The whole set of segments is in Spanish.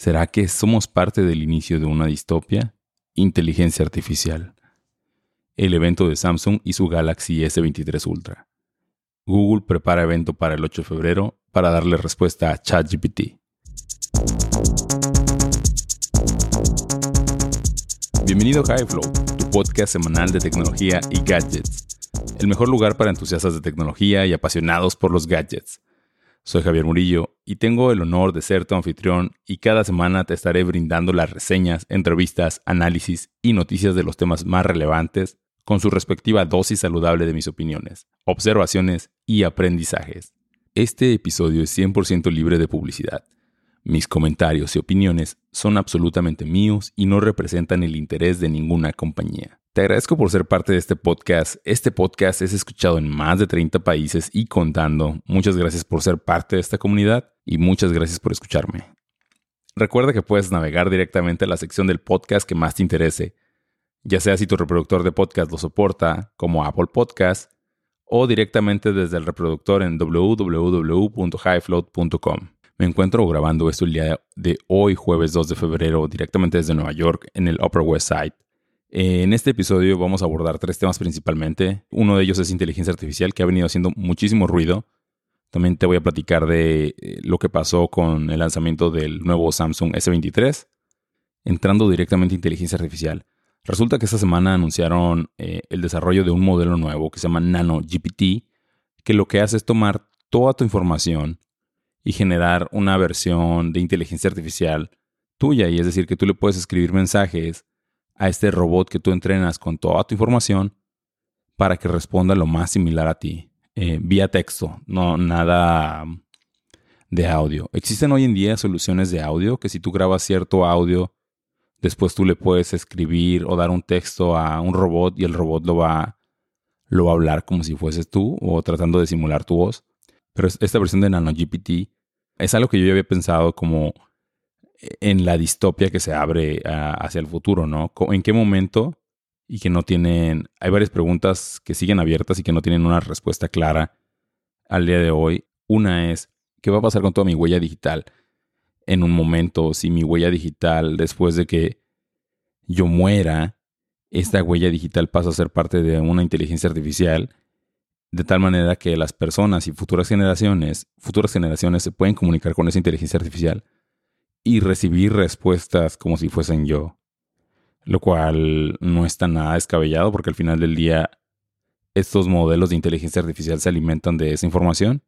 ¿Será que somos parte del inicio de una distopia? Inteligencia artificial. El evento de Samsung y su Galaxy S23 Ultra. Google prepara evento para el 8 de febrero para darle respuesta a ChatGPT. Bienvenido a HighFlow, tu podcast semanal de tecnología y gadgets. El mejor lugar para entusiastas de tecnología y apasionados por los gadgets. Soy Javier Murillo y tengo el honor de ser tu anfitrión y cada semana te estaré brindando las reseñas, entrevistas, análisis y noticias de los temas más relevantes con su respectiva dosis saludable de mis opiniones, observaciones y aprendizajes. Este episodio es 100% libre de publicidad. Mis comentarios y opiniones son absolutamente míos y no representan el interés de ninguna compañía. Te agradezco por ser parte de este podcast. Este podcast es escuchado en más de 30 países y contando. Muchas gracias por ser parte de esta comunidad y muchas gracias por escucharme. Recuerda que puedes navegar directamente a la sección del podcast que más te interese, ya sea si tu reproductor de podcast lo soporta, como Apple Podcast, o directamente desde el reproductor en www.highfloat.com. Me encuentro grabando esto el día de hoy, jueves 2 de febrero, directamente desde Nueva York, en el Upper West Side. En este episodio vamos a abordar tres temas principalmente. Uno de ellos es inteligencia artificial, que ha venido haciendo muchísimo ruido. También te voy a platicar de eh, lo que pasó con el lanzamiento del nuevo Samsung S23. Entrando directamente a inteligencia artificial. Resulta que esta semana anunciaron eh, el desarrollo de un modelo nuevo que se llama Nano GPT, que lo que hace es tomar toda tu información y generar una versión de inteligencia artificial tuya. Y es decir, que tú le puedes escribir mensajes a este robot que tú entrenas con toda tu información para que responda lo más similar a ti, eh, vía texto, no nada de audio. Existen hoy en día soluciones de audio que si tú grabas cierto audio, después tú le puedes escribir o dar un texto a un robot y el robot lo va, lo va a hablar como si fueses tú o tratando de simular tu voz. Pero esta versión de NanoGPT es algo que yo ya había pensado como en la distopia que se abre hacia el futuro, ¿no? ¿En qué momento? Y que no tienen, hay varias preguntas que siguen abiertas y que no tienen una respuesta clara al día de hoy. Una es, ¿qué va a pasar con toda mi huella digital en un momento? Si mi huella digital, después de que yo muera, esta huella digital pasa a ser parte de una inteligencia artificial, de tal manera que las personas y futuras generaciones, futuras generaciones se pueden comunicar con esa inteligencia artificial y recibir respuestas como si fuesen yo. Lo cual no está nada descabellado porque al final del día estos modelos de inteligencia artificial se alimentan de esa información.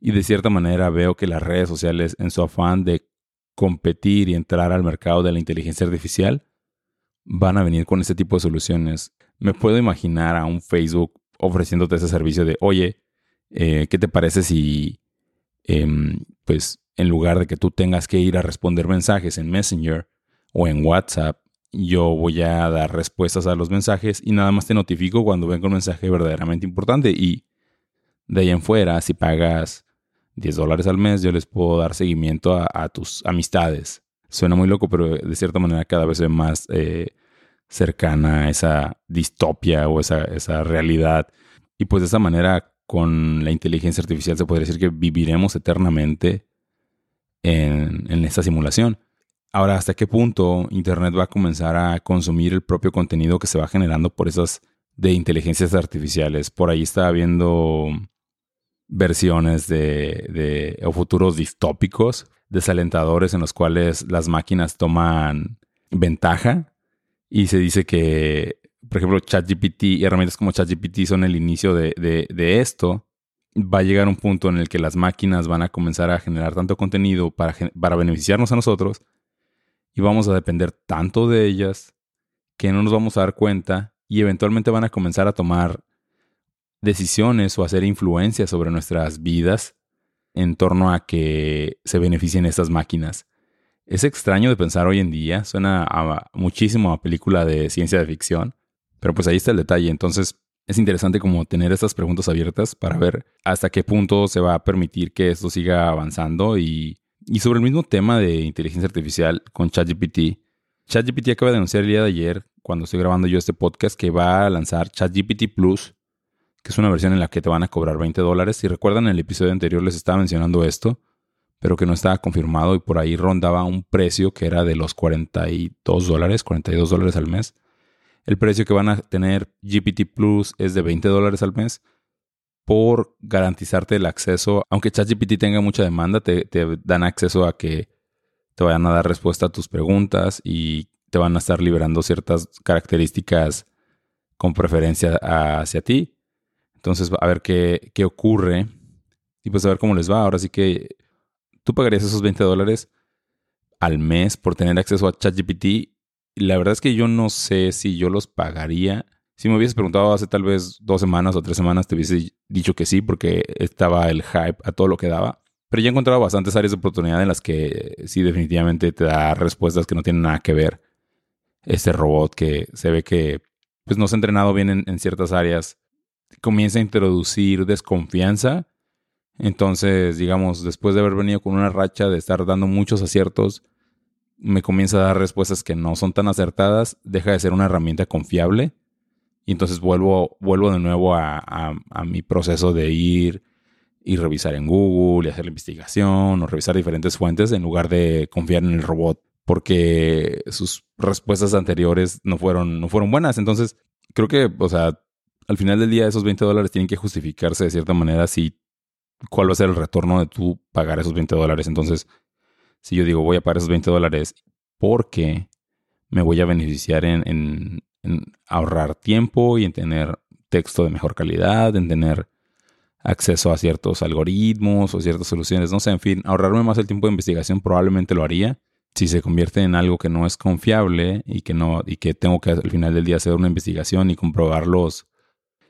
Y de cierta manera veo que las redes sociales en su afán de competir y entrar al mercado de la inteligencia artificial van a venir con ese tipo de soluciones. Me puedo imaginar a un Facebook ofreciéndote ese servicio de, oye, eh, ¿qué te parece si em, pues en lugar de que tú tengas que ir a responder mensajes en Messenger o en WhatsApp, yo voy a dar respuestas a los mensajes y nada más te notifico cuando venga un mensaje verdaderamente importante. Y de ahí en fuera, si pagas 10 dólares al mes, yo les puedo dar seguimiento a, tus amistades. Suena muy loco, pero de cierta manera cada vez es más eh, cercana a esa distopia o esa, esa realidad. Y pues de esa manera, con la inteligencia artificial se podría decir que viviremos eternamente en, esta simulación. Ahora, ¿hasta qué punto Internet va a comenzar a consumir el propio contenido que se va generando por esas de inteligencias artificiales? Por ahí estaba viendo versiones de, de o futuros distópicos, desalentadores en los cuales las máquinas toman ventaja y se dice que, por ejemplo, ChatGPT y herramientas como ChatGPT son el inicio de, de esto va a llegar un punto en el que las máquinas van a comenzar a generar tanto contenido para, para beneficiarnos a nosotros y vamos a depender tanto de ellas que no nos vamos a dar cuenta y eventualmente van a comenzar a tomar decisiones o hacer influencias sobre nuestras vidas en torno a que se beneficien estas máquinas. Es extraño de pensar hoy en día, suena muchísimo a película de ciencia de ficción, pero pues ahí está el detalle. Entonces, es interesante como tener estas preguntas abiertas para ver hasta qué punto se va a permitir que esto siga avanzando y, sobre el mismo tema de inteligencia artificial con ChatGPT. ChatGPT acaba de anunciar el día de ayer, cuando estoy grabando yo este podcast, que va a lanzar ChatGPT Plus, que es una versión en la que te van a cobrar 20 dólares. Si recuerdan, en el episodio anterior les estaba mencionando esto, pero que no estaba confirmado y por ahí rondaba un precio que era de los 42 dólares, 42 dólares al mes. El precio que van a tener GPT Plus es de 20 dólares al mes por garantizarte el acceso. Aunque ChatGPT tenga mucha demanda, te, dan acceso a que te vayan a dar respuesta a tus preguntas y te van a estar liberando ciertas características con preferencia hacia ti. Entonces, a ver qué, qué ocurre y pues a ver cómo les va. Ahora sí que tú pagarías esos 20 dólares al mes por tener acceso a ChatGPT. La verdad es que yo no sé si yo los pagaría. Si me hubieses preguntado hace tal vez dos semanas o tres semanas, te hubiese dicho que sí, porque estaba el hype a todo lo que daba. Pero ya he encontrado bastantes áreas de oportunidad en las que sí definitivamente te da respuestas que no tienen nada que ver. Este robot que se ve que pues no se ha entrenado bien en, en ciertas áreas, comienza a introducir desconfianza entonces, digamos, después de haber venido con una racha de estar dando muchos aciertos, me comienza a dar respuestas que no son tan acertadas, deja de ser una herramienta confiable. Y entonces vuelvo, vuelvo de nuevo a, mi proceso de ir y revisar en Google y hacer la investigación o revisar diferentes fuentes en lugar de confiar en el robot porque sus respuestas anteriores no fueron, no fueron buenas. Entonces, creo que, o sea, al final del día esos 20 dólares tienen que justificarse de cierta manera si cuál va a ser el retorno de tú pagar esos 20 dólares. Entonces, si yo digo voy a pagar esos 20 dólares porque me voy a beneficiar en, ahorrar tiempo y en tener texto de mejor calidad, en tener acceso a ciertos algoritmos o ciertas soluciones, no sé, en fin, ahorrarme más el tiempo de investigación probablemente lo haría. Si se convierte en algo que no es confiable y que no y que tengo que al final del día hacer una investigación y comprobarlos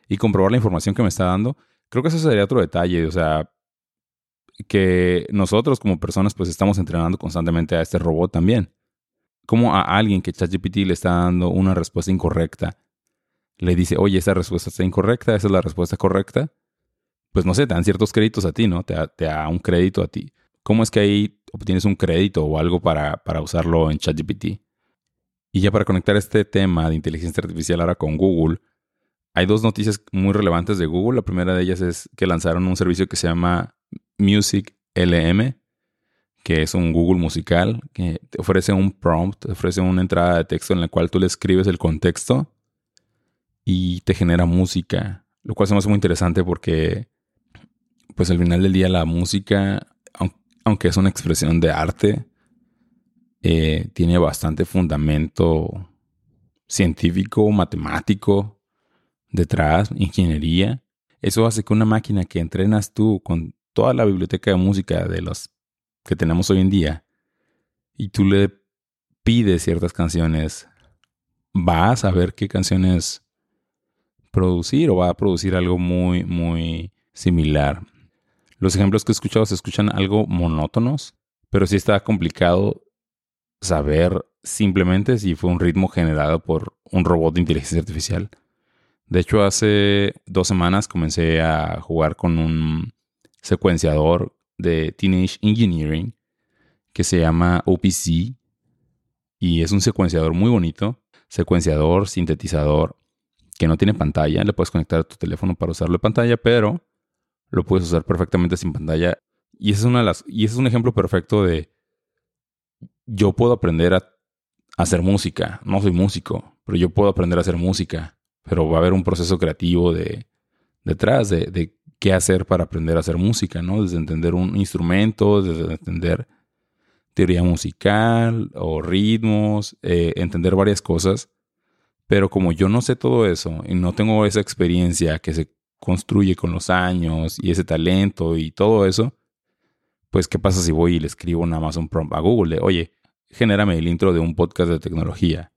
y comprobar la información que me está dando, Creo que eso sería otro detalle, o sea, que nosotros como personas pues estamos entrenando constantemente a este robot también. Como a alguien que ChatGPT le está dando una respuesta incorrecta, le dice, oye, esa respuesta está incorrecta, esa es la respuesta correcta, pues no sé, te dan ciertos créditos a ti, ¿no? Te, da un crédito a ti. ¿Cómo es que ahí obtienes un crédito o algo para, para usarlo en ChatGPT? Y ya para conectar este tema de inteligencia artificial ahora con Google, hay dos noticias muy relevantes de Google. La primera de ellas es que lanzaron un servicio que se llama Music LM, que es un Google musical que te ofrece un prompt, te ofrece una entrada de texto en la cual tú le escribes el contexto y te genera música, lo cual se me hace muy interesante porque pues al final del día la música, aunque es una expresión de arte, eh, tiene bastante fundamento científico, matemático, detrás, ingeniería. Eso hace que una máquina que entrenas tú con toda la biblioteca de música de los que tenemos hoy en día y tú le pides ciertas canciones, va a saber qué canciones producir o va a producir algo muy, muy similar. Los ejemplos que he escuchado se escuchan algo monótonos, pero sí está complicado saber simplemente si fue un ritmo generado por un robot de inteligencia artificial de hecho, hace dos semanas comencé a jugar con un secuenciador de Teenage Engineering que se llama OPC y es un secuenciador muy bonito, secuenciador, sintetizador, que no tiene pantalla, le puedes conectar a tu teléfono para usarlo de pantalla, pero lo puedes usar perfectamente sin pantalla. Y ese es, una de las, y ese es un ejemplo perfecto de yo puedo aprender a hacer música, no soy músico, pero yo puedo aprender a hacer música. Pero va a haber un proceso creativo de, detrás de, qué hacer para aprender a hacer música, ¿no? Desde entender un instrumento, desde entender teoría musical o ritmos, eh, entender varias cosas. Pero como yo no sé todo eso y no tengo esa experiencia que se construye con los años y ese talento y todo eso, pues ¿qué pasa si voy y le escribo nada más un prompt a Google oye, genérame el intro de un podcast de tecnología,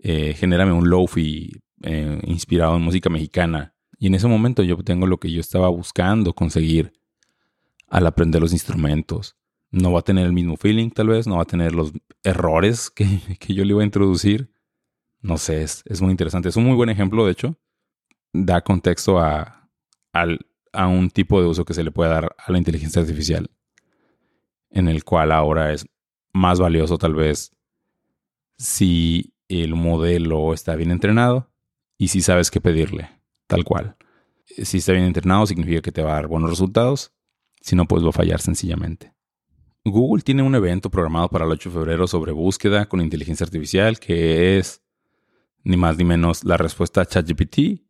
eh, genérame un lofi eh, inspirado en música mexicana. Y en ese momento yo tengo lo que yo estaba buscando conseguir al aprender los instrumentos. No va a tener el mismo feeling tal vez, no va a tener los errores que, yo le iba a introducir. No sé, es, muy interesante. Es un muy buen ejemplo, de hecho. Da contexto a, a un tipo de uso que se le puede dar a la inteligencia artificial, en el cual ahora es más valioso tal vez si el modelo está bien entrenado y si sabes qué pedirle, tal cual. Si está bien entrenado significa que te va a dar buenos resultados, si no, pues va a fallar sencillamente. Google tiene un evento programado para el 8 de febrero sobre búsqueda con inteligencia artificial que es ni más ni menos la respuesta a ChatGPT.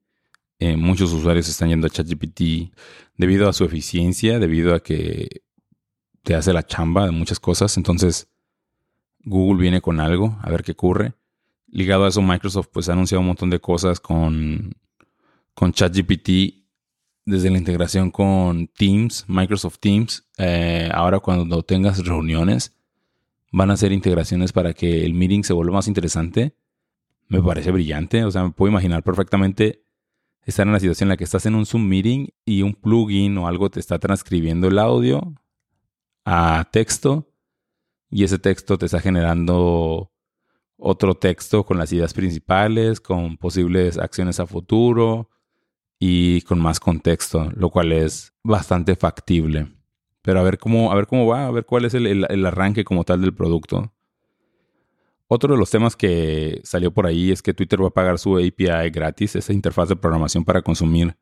Eh, muchos usuarios están yendo a ChatGPT debido a su eficiencia, debido a que te hace la chamba de muchas cosas. Entonces, Google viene con algo, a ver qué ocurre. Ligado a eso, Microsoft pues ha anunciado un montón de cosas con, con ChatGPT desde la integración con Teams, Microsoft Teams. Eh, ahora cuando tengas reuniones, van a hacer integraciones para que el meeting se vuelva más interesante. Me parece brillante, o sea, me puedo imaginar perfectamente estar en la situación en la que estás en un Zoom meeting y un plugin o algo te está transcribiendo el audio a texto y ese texto te está generando otro texto con las ideas principales, con posibles acciones a futuro y con más contexto, lo cual es bastante factible. Pero a ver cómo, a ver cómo va, a ver cuál es el, arranque como tal del producto. Otro de los temas que salió por ahí es que Twitter va a pagar su API gratis, esa interfaz de programación para consumir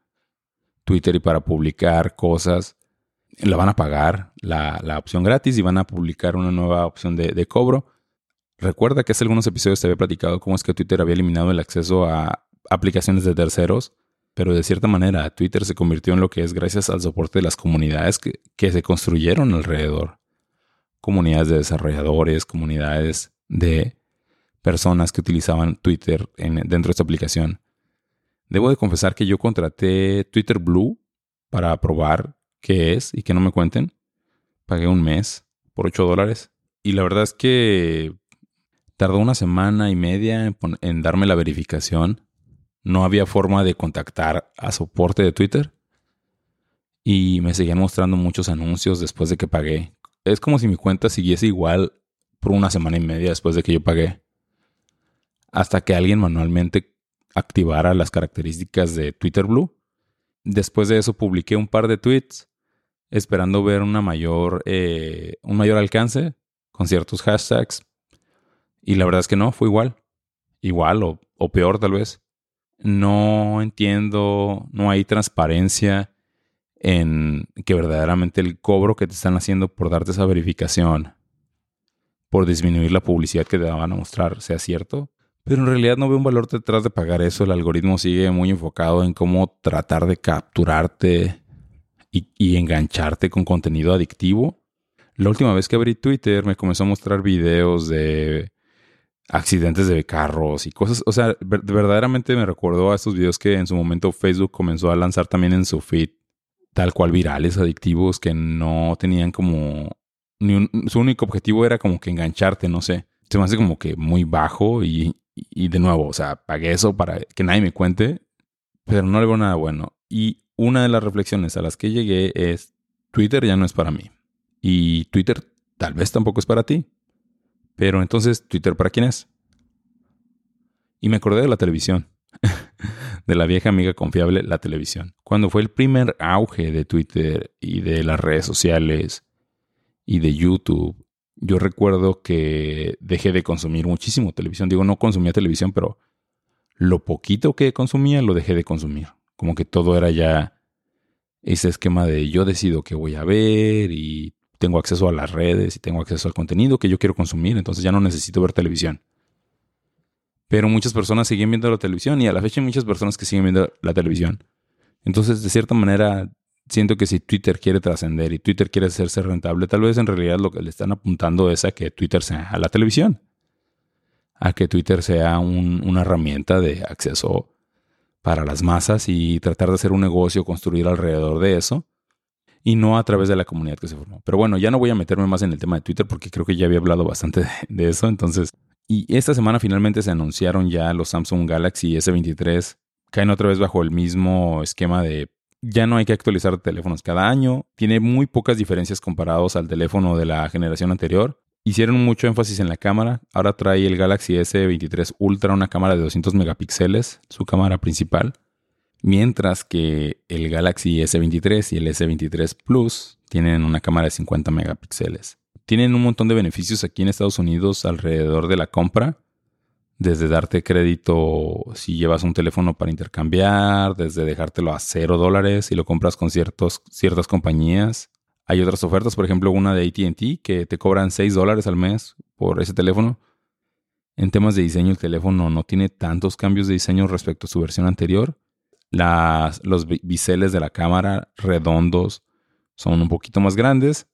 Twitter y para publicar cosas la van a pagar la, opción gratis y van a publicar una nueva opción de, cobro. Recuerda que hace algunos episodios te había platicado cómo es que Twitter había eliminado el acceso a aplicaciones de terceros, pero de cierta manera Twitter se convirtió en lo que es gracias al soporte de las comunidades que, se construyeron alrededor. Comunidades de desarrolladores, comunidades de personas que utilizaban Twitter dentro de esta aplicación. Debo de confesar que yo contraté Twitter Blue para probar qué es y que no me cuenten. Pagué un mes por 8 dólares. Y la verdad es que tardó una semana y media en, darme la verificación. No había forma de contactar a soporte de Twitter. Y me seguían mostrando muchos anuncios después de que pagué. Es como si mi cuenta siguiese igual por una semana y media después de que yo pagué. Hasta que alguien manualmente activara las características de Twitter Blue. Después de eso publiqué un par de tweets esperando ver una mayor, eh, un mayor alcance con ciertos hashtags. Y la verdad es que no, fue igual. Igual o, o peor tal vez. No entiendo, no hay transparencia en que verdaderamente el cobro que te están haciendo por darte esa verificación, por disminuir la publicidad que te van a mostrar, sea cierto. Pero en realidad no veo un valor detrás de pagar eso. El algoritmo sigue muy enfocado en cómo tratar de capturarte y, engancharte con contenido adictivo. La última vez que abrí Twitter me comenzó a mostrar videos de accidentes de carros y cosas. O sea, verdaderamente me recordó a estos videos que en su momento Facebook comenzó a lanzar también en su feed, tal cual virales, adictivos, que no tenían como. Ni su único objetivo era como que engancharte, no sé. Se me hace como que muy bajo y, y de nuevo, o sea, pagué eso para que nadie me cuente, pero no le veo nada bueno. Y una de las reflexiones a las que llegué es, Twitter ya no es para mí. Y Twitter tal vez tampoco es para ti. Pero entonces, ¿Twitter para quién es? Y me acordé de la televisión. de la vieja amiga confiable, la televisión. Cuando fue el primer auge de Twitter y de las redes sociales y de YouTube, yo recuerdo que dejé de consumir muchísimo televisión. Digo, no consumía televisión, pero lo poquito que consumía lo dejé de consumir. Como que todo era ya ese esquema de yo decido qué voy a ver y tengo acceso a las redes y tengo acceso al contenido que yo quiero consumir, entonces ya no necesito ver televisión. Pero muchas personas siguen viendo la televisión y a la fecha hay muchas personas que siguen viendo la televisión. Entonces, de cierta manera, siento que si Twitter quiere trascender y Twitter quiere hacerse rentable, tal vez en realidad lo que le están apuntando es a que Twitter sea a la televisión. A que Twitter sea una herramienta de acceso para las masas y tratar de hacer un negocio, construir alrededor de eso y no a través de la comunidad que se formó. Pero bueno, ya no voy a meterme más en el tema de Twitter porque creo que ya había hablado bastante de, eso. Entonces, y esta semana finalmente se anunciaron ya los Samsung Galaxy S23. Caen otra vez bajo el mismo esquema de ya no hay que actualizar teléfonos cada año. Tiene muy pocas diferencias comparados al teléfono de la generación anterior. Hicieron mucho énfasis en la cámara. Ahora trae el Galaxy S23 Ultra una cámara de 200 megapíxeles, su cámara principal. Mientras que el Galaxy S23 y el S23 Plus tienen una cámara de 50 megapíxeles. Tienen un montón de beneficios aquí en Estados Unidos alrededor de la compra. Desde darte crédito si llevas un teléfono para intercambiar, desde dejártelo a cero dólares si lo compras con ciertos, ciertas compañías, Hay otras ofertas, por ejemplo, una de ATT que te cobran 6 dólares al mes por ese teléfono. En temas de diseño, el teléfono no tiene tantos cambios de diseño respecto a su versión anterior. Las, los biseles de la cámara redondos son un poquito más grandes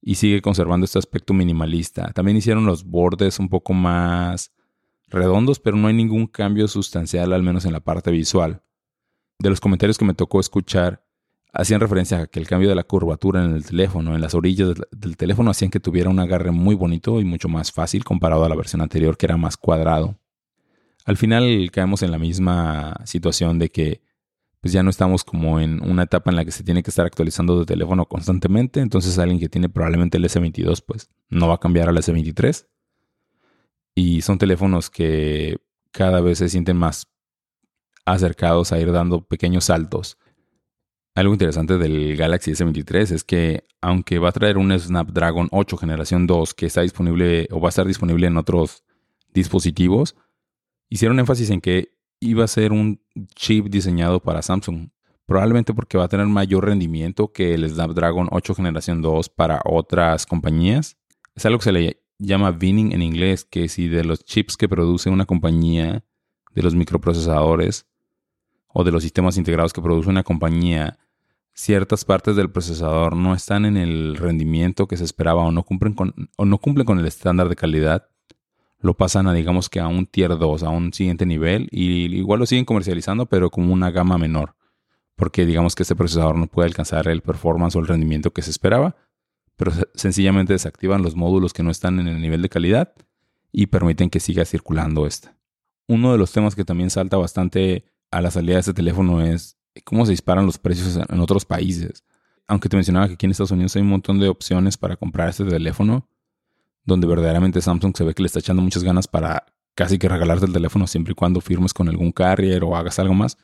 y sigue conservando este aspecto minimalista. También hicieron los bordes un poco más redondos, pero no hay ningún cambio sustancial, al menos en la parte visual. De los comentarios que me tocó escuchar, hacían referencia a que el cambio de la curvatura en el teléfono, en las orillas del, teléfono, hacían que tuviera un agarre muy bonito y mucho más fácil comparado a la versión anterior que era más cuadrado. Al final caemos en la misma situación de que pues ya no estamos como en una etapa en la que se tiene que estar actualizando de teléfono constantemente, entonces alguien que tiene probablemente el S22 pues no va a cambiar al S23. Y son teléfonos que cada vez se sienten más acercados a ir dando pequeños saltos algo interesante del Galaxy S23 es que aunque va a traer un Snapdragon 8 generación 2 que está disponible o va a estar disponible en otros dispositivos, hicieron énfasis en que iba a ser un chip diseñado para Samsung, probablemente porque va a tener mayor rendimiento que el Snapdragon 8 generación 2 para otras compañías. Es algo que se le llama binning en inglés, que si de los chips que produce una compañía, de los microprocesadores o de los sistemas integrados que produce una compañía, ciertas partes del procesador no están en el rendimiento que se esperaba o no cumplen con, o no cumplen con el estándar de calidad, lo pasan a digamos que a un tier 2, a un siguiente nivel y igual lo siguen comercializando pero como una gama menor, porque digamos que este procesador no puede alcanzar el performance o el rendimiento que se esperaba, pero sencillamente desactivan los módulos que no están en el nivel de calidad y permiten que siga circulando este. Uno de los temas que también salta bastante a la salida de este teléfono es cómo se disparan los precios en otros países. Aunque te mencionaba que aquí en Estados Unidos hay un montón de opciones para comprar este teléfono, donde verdaderamente Samsung se ve que le está echando muchas ganas para casi que regalarte el teléfono siempre y cuando firmes con algún carrier o hagas algo más.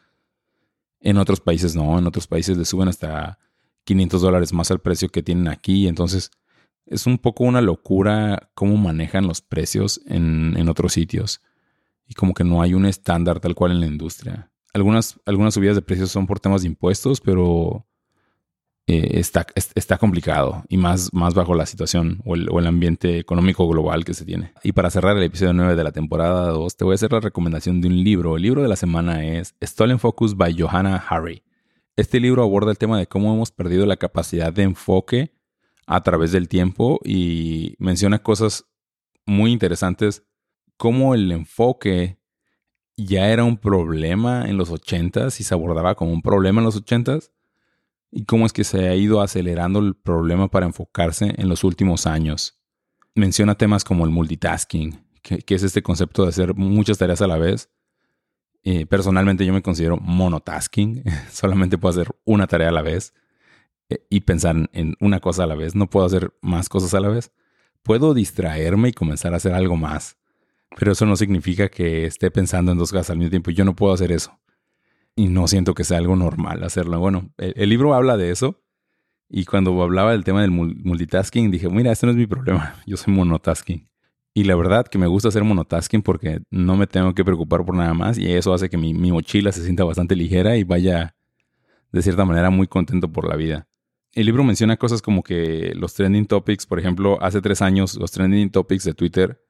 En otros países no, en otros países le suben hasta 500 dólares más al precio que tienen aquí. Entonces es un poco una locura cómo manejan los precios en, en otros sitios. Y como que no hay un estándar tal cual en la industria. Algunas, algunas subidas de precios son por temas de impuestos, pero eh, está, está complicado y más, más bajo la situación o el, ambiente económico global que se tiene. Y para cerrar el episodio 9 de la temporada 2, te voy a hacer la recomendación de un libro. El libro de la semana es Stolen Focus by Johanna Harry. Este libro aborda el tema de cómo hemos perdido la capacidad de enfoque a través del tiempo y menciona cosas muy interesantes como el enfoque ya era un problema en los 80s y se abordaba como un problema en los 80s y cómo es que se ha ido acelerando el problema para enfocarse en los últimos años. Menciona temas como el multitasking, que, es este concepto de hacer muchas tareas a la vez. Eh, personalmente yo me considero monotasking, solamente puedo hacer una tarea a la vez eh, y pensar en una cosa a la vez, no puedo hacer más cosas a la vez. Puedo distraerme y comenzar a hacer algo más, pero eso no significa que esté pensando en dos cosas al mismo tiempo. Yo no puedo hacer eso. Y no siento que sea algo normal hacerlo. Bueno, el, libro habla de eso. Y cuando hablaba del tema del multitasking, dije, mira, este no es mi problema. Yo soy monotasking. Y la verdad que me gusta hacer monotasking porque no me tengo que preocupar por nada más. Y eso hace que mi, mi mochila se sienta bastante ligera y vaya, de cierta manera, muy contento por la vida. El libro menciona cosas como que los trending topics, por ejemplo, hace tres años, los trending topics de Twitter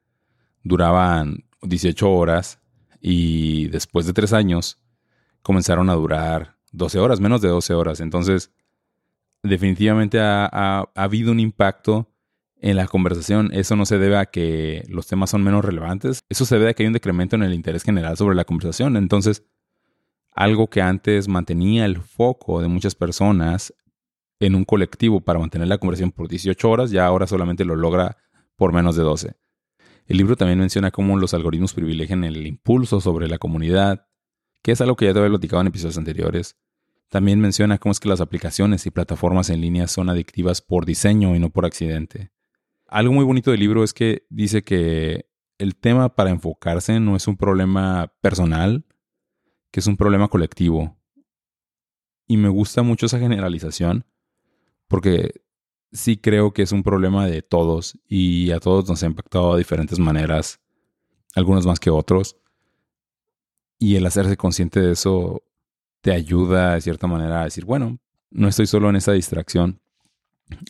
duraban 18 horas y después de tres años comenzaron a durar 12 horas, menos de 12 horas. Entonces, definitivamente ha, habido un impacto en la conversación. Eso no se debe a que los temas son menos relevantes. Eso se debe a que hay un decremento en el interés general sobre la conversación. Entonces, algo que antes mantenía el foco de muchas personas en un colectivo para mantener la conversación por 18 horas, ya ahora solamente lo logra por menos de 12. El libro también menciona cómo los algoritmos privilegian el impulso sobre la comunidad, que es algo que ya te había platicado en episodios anteriores. También menciona cómo es que las aplicaciones y plataformas en línea son adictivas por diseño y no por accidente. Algo muy bonito del libro es que dice que el tema para enfocarse no es un problema personal, que es un problema colectivo. Y me gusta mucho esa generalización, porque sí creo que es un problema de todos y a todos nos ha impactado de diferentes maneras, algunos más que otros. Y el hacerse consciente de eso te ayuda de cierta manera a decir, bueno, no estoy solo en esa distracción.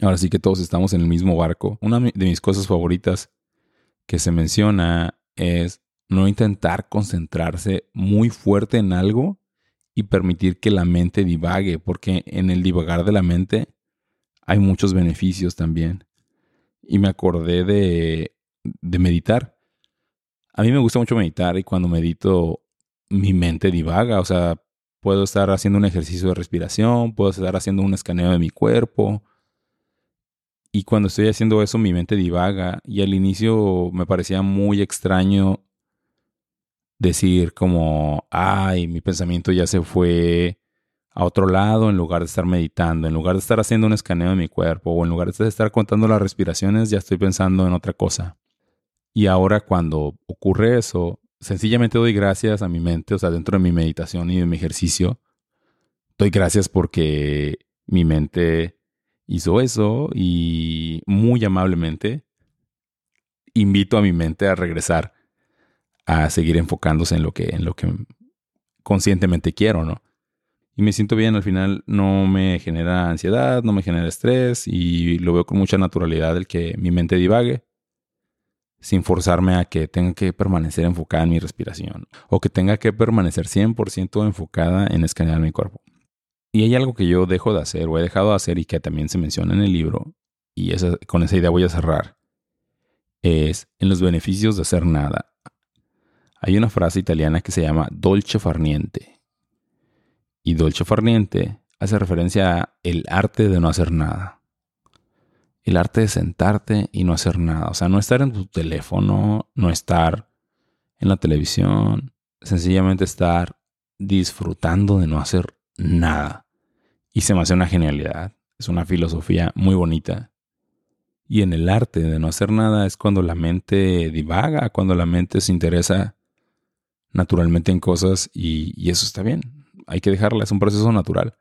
Ahora sí que todos estamos en el mismo barco. Una de mis cosas favoritas que se menciona es no intentar concentrarse muy fuerte en algo y permitir que la mente divague, porque en el divagar de la mente hay muchos beneficios también. Y me acordé de, de meditar. A mí me gusta mucho meditar y cuando medito mi mente divaga, o sea, puedo estar haciendo un ejercicio de respiración, puedo estar haciendo un escaneo de mi cuerpo. Y cuando estoy haciendo eso, mi mente divaga. Y al inicio me parecía muy extraño decir como, ay, mi pensamiento ya se fue a otro lado en lugar de estar meditando, en lugar de estar haciendo un escaneo de mi cuerpo o en lugar de estar contando las respiraciones, ya estoy pensando en otra cosa. Y ahora cuando ocurre eso, sencillamente doy gracias a mi mente, o sea, dentro de mi meditación y de mi ejercicio, doy gracias porque mi mente hizo eso y muy amablemente invito a mi mente a regresar a seguir enfocándose en lo que, en lo que conscientemente quiero, ¿no? Y me siento bien, al final no me genera ansiedad, no me genera estrés y lo veo con mucha naturalidad el que mi mente divague sin forzarme a que tenga que permanecer enfocada en mi respiración o que tenga que permanecer 100% enfocada en escanear mi cuerpo. Y hay algo que yo dejo de hacer o he dejado de hacer y que también se menciona en el libro, y con esa idea voy a cerrar, es en los beneficios de hacer nada. Hay una frase italiana que se llama dolce farniente. Y dolce farniente hace referencia a el arte de no hacer nada. El arte de sentarte y no hacer nada. O sea, no estar en tu teléfono, no estar en la televisión, sencillamente estar disfrutando de no hacer nada. Y se me hace una genialidad. Es una filosofía muy bonita. Y en el arte de no hacer nada es cuando la mente divaga, cuando la mente se interesa naturalmente en cosas y, eso está bien. Hay que dejarla, es un proceso natural.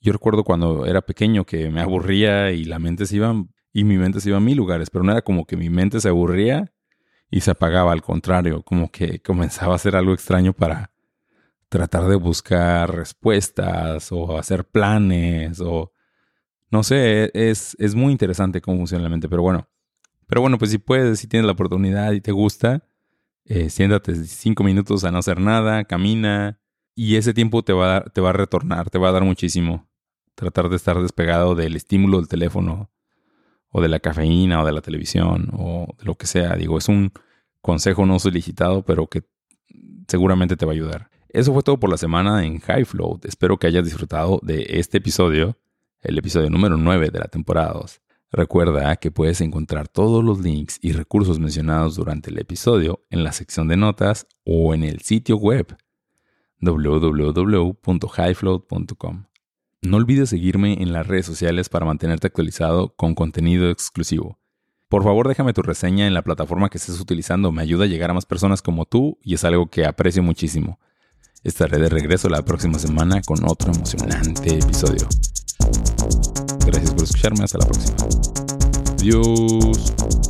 Yo recuerdo cuando era pequeño que me aburría y la mente se iba y mi mente se iba a mil lugares, pero no era como que mi mente se aburría y se apagaba, al contrario, como que comenzaba a hacer algo extraño para tratar de buscar respuestas o hacer planes o no sé, es, es muy interesante cómo funciona la mente, pero bueno. Pero bueno, pues si puedes, si tienes la oportunidad y te gusta, eh, siéntate cinco minutos a no hacer nada, camina y ese tiempo te va, a te va a retornar, te va a dar muchísimo. Tratar de estar despegado del estímulo del teléfono o de la cafeína o de la televisión o de lo que sea. Digo, es un consejo no solicitado, pero que seguramente te va a ayudar. Eso fue todo por la semana en High Float. Espero que hayas disfrutado de este episodio, el episodio número 9 de la temporada 2. Recuerda que puedes encontrar todos los links y recursos mencionados durante el episodio en la sección de notas o en el sitio web www.highfloat.com. No olvides seguirme en las redes sociales para mantenerte actualizado con contenido exclusivo. Por favor, déjame tu reseña en la plataforma que estés utilizando, me ayuda a llegar a más personas como tú y es algo que aprecio muchísimo. Estaré de regreso la próxima semana con otro emocionante episodio. Gracias por escucharme. Hasta la próxima. Adiós.